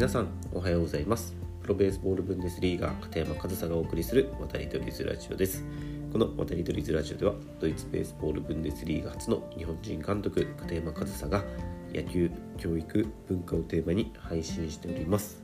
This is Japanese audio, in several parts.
皆さんおはようございます。プロベースボールブンデスリーガー片山和沙がお送りする渡り鳥ズラジオです。この渡り鳥ズラジオではドイツベースボールブンデスリーガ初の日本人監督片山和沙が野球教育文化をテーマに配信しております。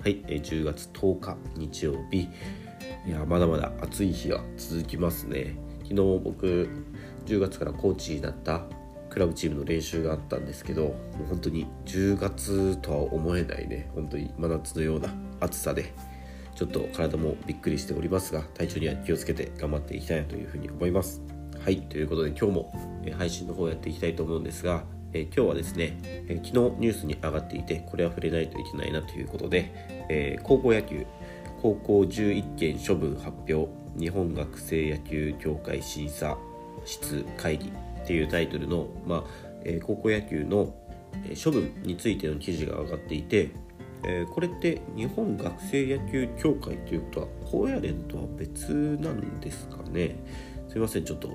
はい10月10日日曜日。いやまだまだ暑い日が続きますね。昨日僕10月からコーチになったクラブチームの練習があったんですけどもう本当に10月とは思えないね本当に真夏のような暑さでちょっと体もびっくりしておりますが体調には気をつけて頑張っていきたいなというふうに思います。はいということで今日も配信の方やっていきたいと思うんですがえ今日はですね、え昨日ニュースに上がっていてこれは触れないといけないなということで、え、高校野球高校11件処分発表日本学生野球協会審査室会議っていうタイトルの、まあえー、高校野球の処分についての記事が上がっていて、えー、これって日本学生野球協会ということは高野連とは別なんですかね？すいませんちょっと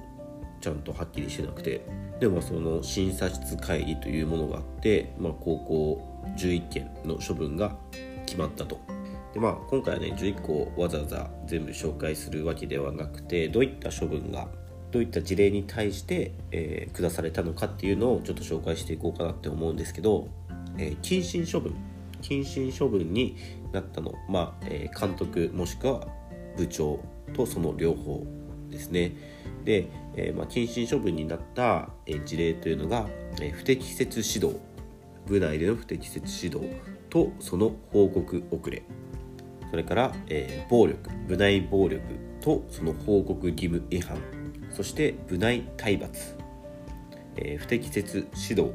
ちゃんとはっきりしてなくて。でもその審査室会議というものがあって、まあ、高校11件の処分が決まったと。でまあ今回はね11個わざわざ全部紹介するわけではなくてどういった処分がどういった事例に対して、えー、下されたのかっていうのをちょっと紹介していこうかなって思うんですけど、えー、謹慎処分謹慎処分になったの、まあえー、監督もしくは部長とその両方ですね。で、えーまあ、謹慎処分になった、え、事例というのが、え、不適切指導部内での不適切指導とその報告遅れ。それから、えー、暴力部内暴力とその報告義務違反。そして部内体罰、えー、不適切指導、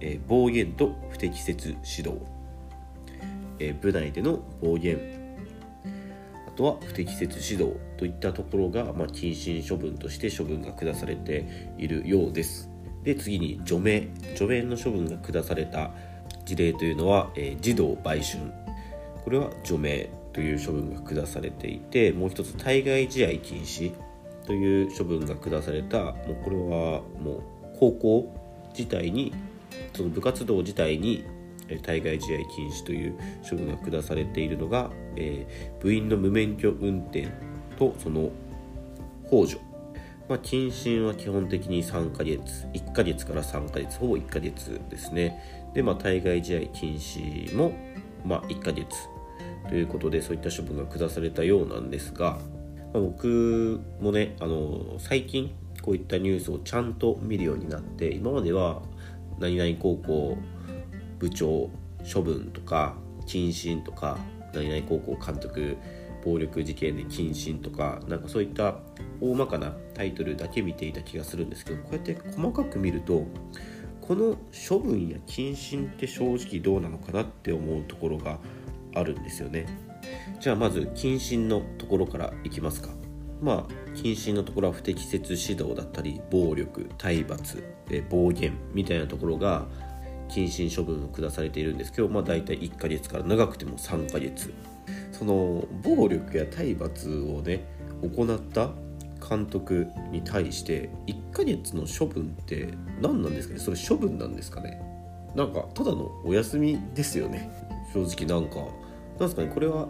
えー、暴言と不適切指導、えー、部内での暴言。あとは不適切指導。といったところが、まあ、謹慎処分として処分が下されているようです。で次に除名。除名の処分が下された事例というのは、えー、児童売春。これは除名という処分が下されていてもう一つ対外試合禁止。という処分が下されたもうこれはもう高校自体にその部活動自体に対外試合禁止という処分が下されているのが、えー、部員の無免許運転とその控除、まあ、謹慎は基本的に3ヶ月1ヶ月から3ヶ月ほぼ1ヶ月ですね。で、まあ、対外試合禁止も、まあ、1ヶ月ということでそういった処分が下されたようなんですがまあ、僕もねあの最近こういったニュースをちゃんと見るようになって今までは何々高校部長処分とか謹慎とか何々高校監督暴力事件で謹慎とかなんかそういった大まかなタイトルだけ見ていた気がするんですけどこうやって細かく見るとこの処分や謹慎って正直どうなのかなって思うところがあるんですよね。じゃあまず謹慎のところからいきますか。まあ謹慎のところは不適切指導だったり暴力体罰え暴言みたいなところが謹慎処分を下されているんです。けどまあ大体1ヶ月から長くても3ヶ月。その暴力や体罰をね行った監督に対して1ヶ月の処分って何なんですかね？それ処分なんですかね？なんかただのお休みですよね。正直なんかなんですかねこれは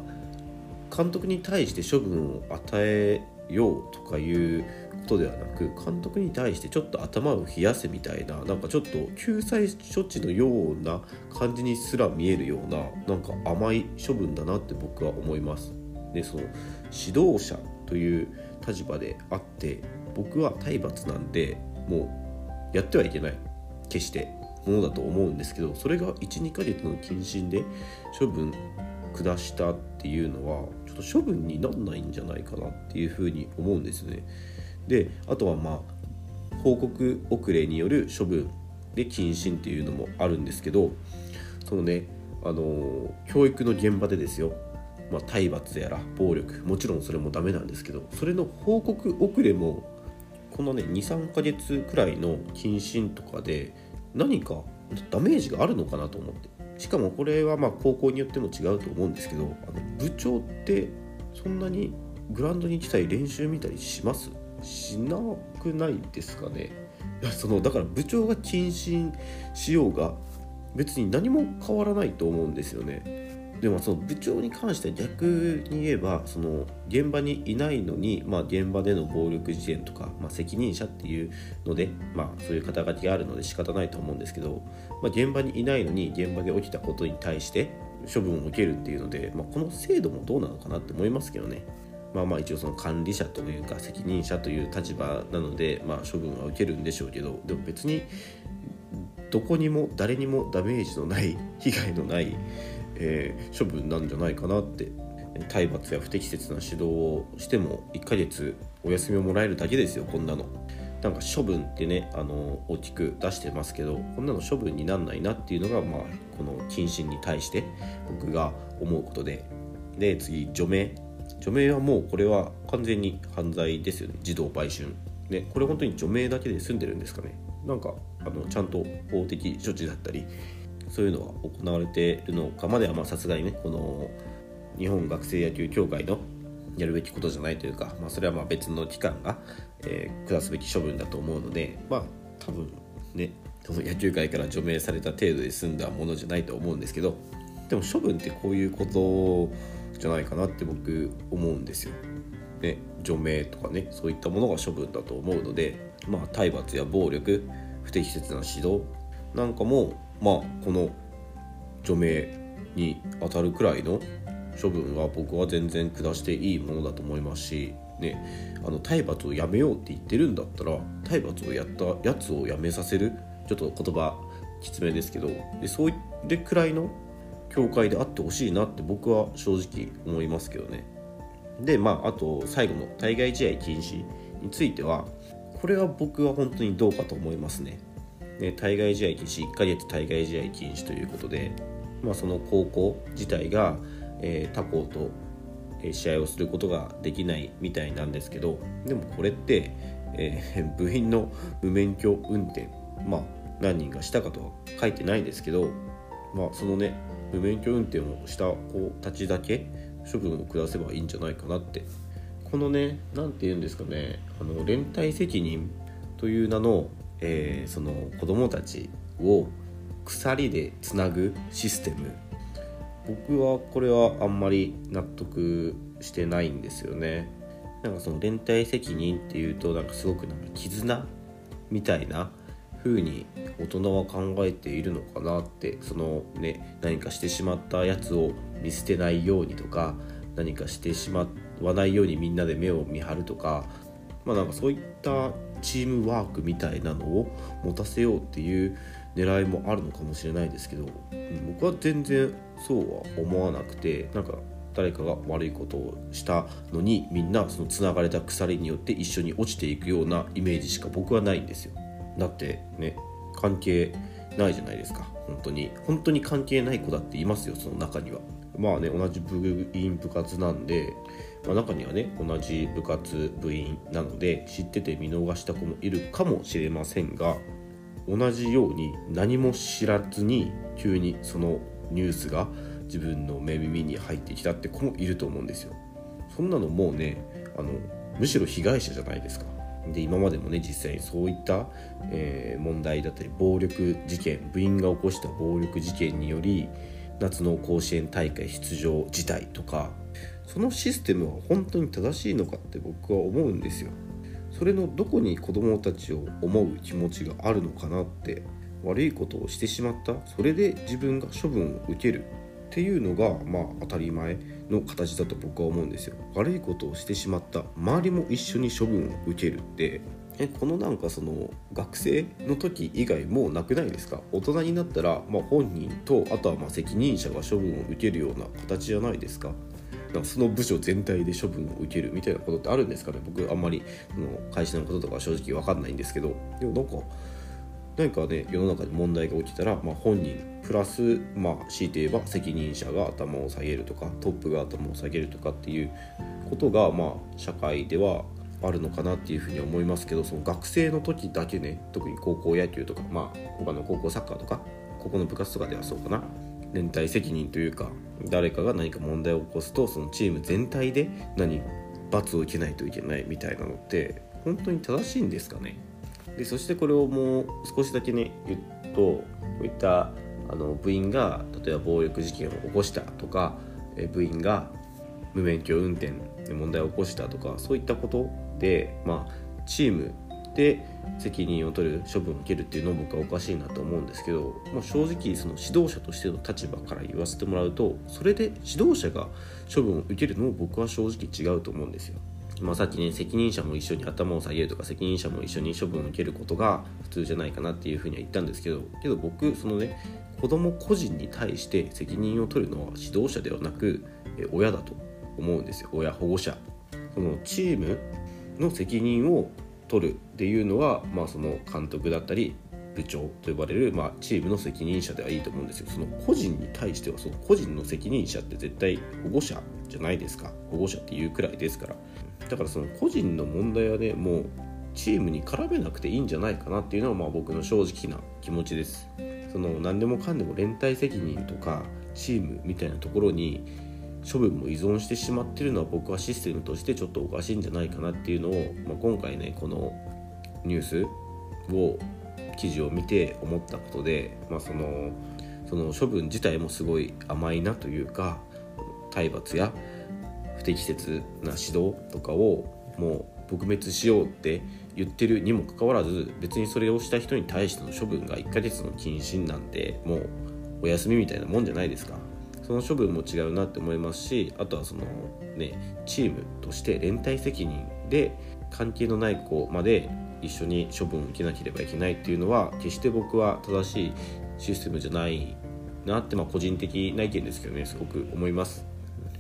監督に対して処分を与えようとかいうことではなく監督に対してちょっと頭を冷やせみたいななんかちょっと救済処置のような感じにすら見えるようななんか甘い処分だなって僕は思います。でその指導者という立場であって僕は体罰なんでもうやってはいけない決してものだと思うんですけどそれが12ヶ月の謹慎で処分下したっていうのはちょっと処分になんないんじゃないかなっていうふうに思うんですよね。であとはまあ報告遅れによる処分で謹慎っていうのもあるんですけどそのねあの教育の現場でですよ、まあ、体罰やら暴力もちろんそれもダメなんですけどそれの報告遅れもこのね23ヶ月くらいの謹慎とかで何かダメージがあるのかなと思って。しかもこれはまあ高校によっても違うと思うんですけどあの部長ってそんなにグラウンドに来たり練習見たりします？しなくないですかね？いやそのだから部長が謹慎しようが別に何も変わらないと思うんですよね。でもその部長に関しては逆に言えばその現場にいないのに、まあ、現場での暴力事件とか、まあ、責任者っていうので、まあ、そういう肩書きがあるので仕方ないと思うんですけど、まあ、現場にいないのに現場で起きたことに対して処分を受けるっていうので、まあ、この制度もどうなのかなって思いますけどね。まあまあ一応その管理者というか責任者という立場なので、まあ、処分は受けるんでしょうけどでも別にどこにも誰にもダメージのない被害のない、えー、処分なんじゃないかなって。体罰や不適切な指導をしても1ヶ月お休みをもらえるだけですよこんなの。なんか処分ってねあの大きく出してますけどこんなの処分になんないなっていうのが、まあ、この謹慎に対して僕が思うことで。で次除名。除名はもうこれは完全に犯罪ですよね。児童売春。ねこれ本当に除名だけで済んでるんですかね。なんかあのちゃんと法的処置だったりそういうのは行われているのかまではさすがにねこの日本学生野球協会のやるべきことじゃないというか、まあ、それはまあ別の機関が、えー、下すべき処分だと思うのでまあ多分ねその野球界から除名された程度で済んだものじゃないと思うんですけどでも処分ってこういうことじゃないかなって僕思うんですよ。ね、除名とかねそういったものが処分だと思うので、まあ、体罰や暴力不適切な指導なんかも、まあ、この除名に当たるくらいの処分は僕は全然下していいものだと思いますし、ね、あの体罰をやめようって言ってるんだったら体罰をやったやつをやめさせるちょっと言葉きつめですけどでそういうくらいの教会であってほしいなって僕は正直思いますけどね。でまああと最後の対外試合禁止についてはこれは僕は本当にどうかと思いますね。で対外試合禁止1ヶ月対外試合禁止ということで、まあ、その高校自体が、えー、他校と試合をすることができないみたいなんですけどでもこれって、えー、部員の無免許運転まあ何人がしたかとは書いてないですけど、まあ、そのね無免許運転をした子たちだけ処分を下せばいいんじゃないかなって。このね何て言うんですかねあの連帯責任という名の、えー、その子供たちを鎖でつなぐシステム。僕はこれはあんまり納得してないんですよね。なんかその連帯責任っていうとなんかすごくなんか絆みたいな風に大人は考えているのかなってそのね何かしてしまったやつを見捨てないようにとか何かしてしまわないようにみんなで目を見張るとかまあなんかそういったチームワークみたいなのを持たせようっていう狙いもあるのかもしれないですけど僕は全然そうは思わなくてなんか誰かが悪いことをしたのにみんなそのつながれた鎖によって一緒に落ちていくようなイメージしか僕はないんですよ。だってね関係ないじゃないですか。本当に。本当に関係ない子だっていますよその中には。まあね同じ部員部活なんで、まあ、中にはね同じ部活部員なので知ってて見逃した子もいるかもしれませんが同じように何も知らずに急にそのニュースが自分の目耳に入ってきたって子もいると思うんですよ。そんなのもうねあのむしろ被害者じゃないですか。で今までもね実際にそういった、えー、問題だったり暴力事件部員が起こした暴力事件により夏の甲子園大会出場辞退とかそのシステムは本当に正しいのかって僕は思うんですよ。それのどこに子どもたちを思う気持ちがあるのかなって悪いことをしてしまったそれで自分が処分を受けるっていうのがまあ当たり前の形だと僕は思うんですよ悪いことをしてしまった周りも一緒に処分を受けるってえこのなんかその学生の時以外もうなくないですか？大人になったら、まあ、本人とあとはまあ責任者が処分を受けるような形じゃないですか？かその部署全体で処分を受けるみたいなことってあるんですかね？僕あんまりその会社のこととか正直分かんないんですけど。でもなんか何かね世の中で問題が起きたら、まあ、本人プラス、まあ、強いて言えば責任者が頭を下げるとかトップが頭を下げるとかっていうことが、まあ、社会ではあるのかなっていうふうに思いますけどその学生の時だけね特に高校野球とか、まあ、他の高校サッカーとかここの部活とかではそうかな。連帯責任というか誰かが何か問題を起こすとそのチーム全体で何罰を受けないといけないみたいなのって本当に正しいんですかね。でそしてこれをもう少しだけね言うとこういったあの部員が例えば暴力事件を起こしたとか部員が無免許運転問題を起こしたとかそういったことで、まあ、チームで責任を取る処分を受けるっていうのも僕はおかしいなと思うんですけど、まあ、正直その指導者としての立場から言わせてもらうとそれで指導者が処分を受けるのも僕は正直違うと思うんですよ。まあ、さっきね責任者も一緒に頭を下げるとか責任者も一緒に処分を受けることが普通じゃないかなっていうふうには言ったんですけどけど僕そのね子供個人に対して責任を取るのは指導者ではなく親だと思うんですよ親保護者。そのチームの責任を取るっていうのは、まあ、その監督だったり部長と呼ばれる、まあ、チームの責任者ではいいと思うんですよ。その個人に対してはその個人の責任者って絶対保護者じゃないですか。保護者っていうくらいですから。だからその個人の問題はねもうチームに絡めなくていいんじゃないかなっていうのはまあ僕の正直な気持ちです。その何でもかんでも連帯責任とかチームみたいなところに処分も依存してしまってるのは僕はシステムとしてちょっとおかしいんじゃないかなっていうのを、まあ、今回ねこのニュースを記事を見て思ったことで、まあ、そのその処分自体もすごい甘いなというか体罰や不適切な指導とかをもう撲滅しようって言ってるにもかかわらず別にそれをした人に対しての処分が1ヶ月の謹慎なんてもうお休みみたいなもんじゃないですか。その処分も違うなって思いますしあとはそのねチームとして連帯責任で関係のない子まで一緒に処分を受けなければいけないっていうのは決して僕は正しいシステムじゃないなって、まあ、個人的な意見ですけどねすごく思います。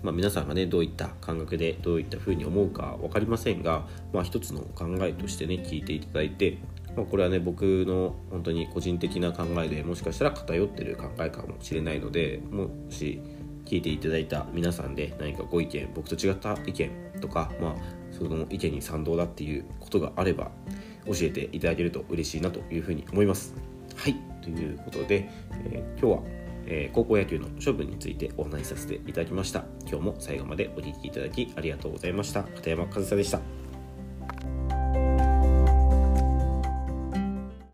まあ、皆さんがねどういった感覚でどういったふうに思うか分かりませんが、まあ、一つの考えとしてね聞いていただいて、まあ、これはね僕の本当に個人的な考えでもしかしたら偏ってる考えかもしれないのでもし聞いていただいた皆さんで何かご意見僕と違った意見とか、まあ、その意見に賛同だっていうことがあれば教えていただけると嬉しいなというふうに思います。はいということで、えー、今日はえー、高校野球の処分についてお話しさせていただきました。今日も最後までお聴きいただきありがとうございました。片山和沙でした。